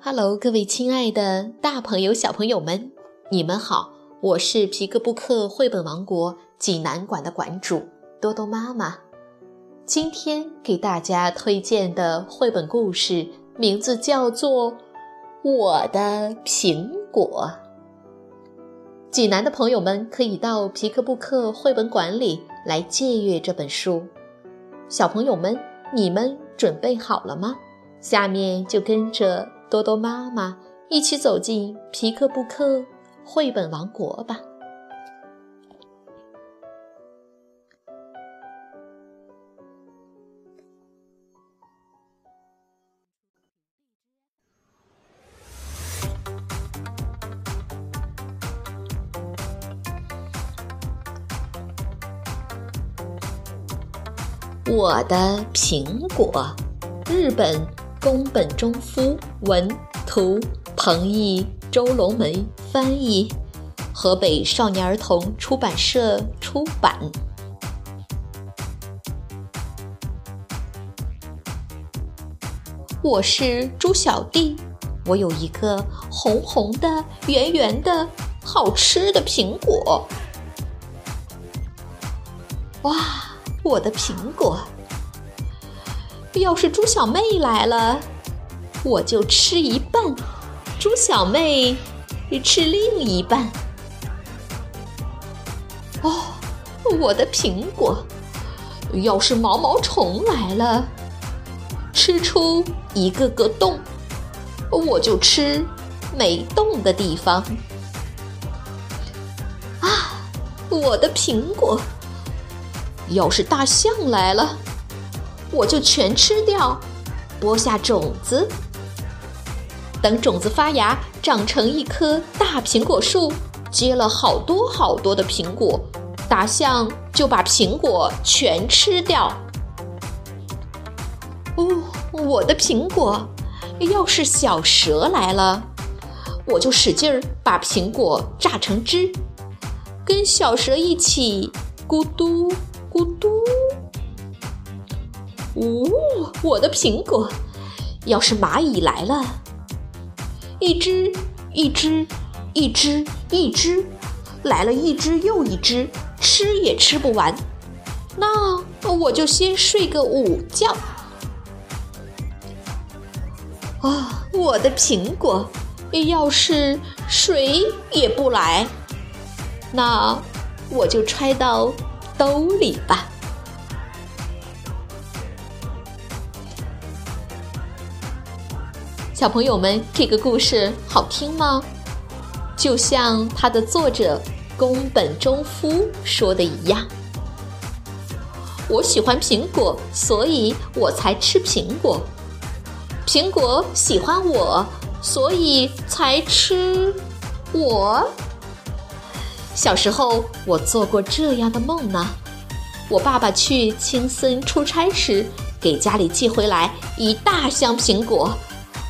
Hello，各位亲爱的大朋友、小朋友们，你们好！我是皮克布克绘本王国济南馆的馆主多多妈妈。今天给大家推荐的绘本故事名字叫做《我的苹果》。济南的朋友们可以到皮克布克绘本馆里来借阅这本书。小朋友们，你们准备好了吗？下面就跟着。多多妈妈，一起走进皮克布克绘本王国吧！我的苹果，日本。宫本忠夫文图，彭毅、周龙梅翻译，河北少年儿童出版社出版。我是猪小弟，我有一个红红的、圆圆的、好吃的苹果。哇，我的苹果！要是猪小妹来了，我就吃一半，猪小妹吃另一半。哦，我的苹果！要是毛毛虫来了，吃出一个个洞，我就吃没洞的地方。啊，我的苹果！要是大象来了。我就全吃掉，播下种子，等种子发芽，长成一棵大苹果树，结了好多好多的苹果，大象就把苹果全吃掉。哦，我的苹果！要是小蛇来了，我就使劲儿把苹果榨成汁，跟小蛇一起咕嘟咕嘟。呜，我的苹果！要是蚂蚁来了，一只一只一只一只，来了一只又一只，吃也吃不完。那我就先睡个午觉。啊，我的苹果！要是谁也不来，那我就揣到兜里吧。小朋友们，这个故事好听吗？就像它的作者宫本忠夫说的一样：“我喜欢苹果，所以我才吃苹果；苹果喜欢我，所以才吃我。”小时候，我做过这样的梦呢：我爸爸去青森出差时，给家里寄回来一大箱苹果。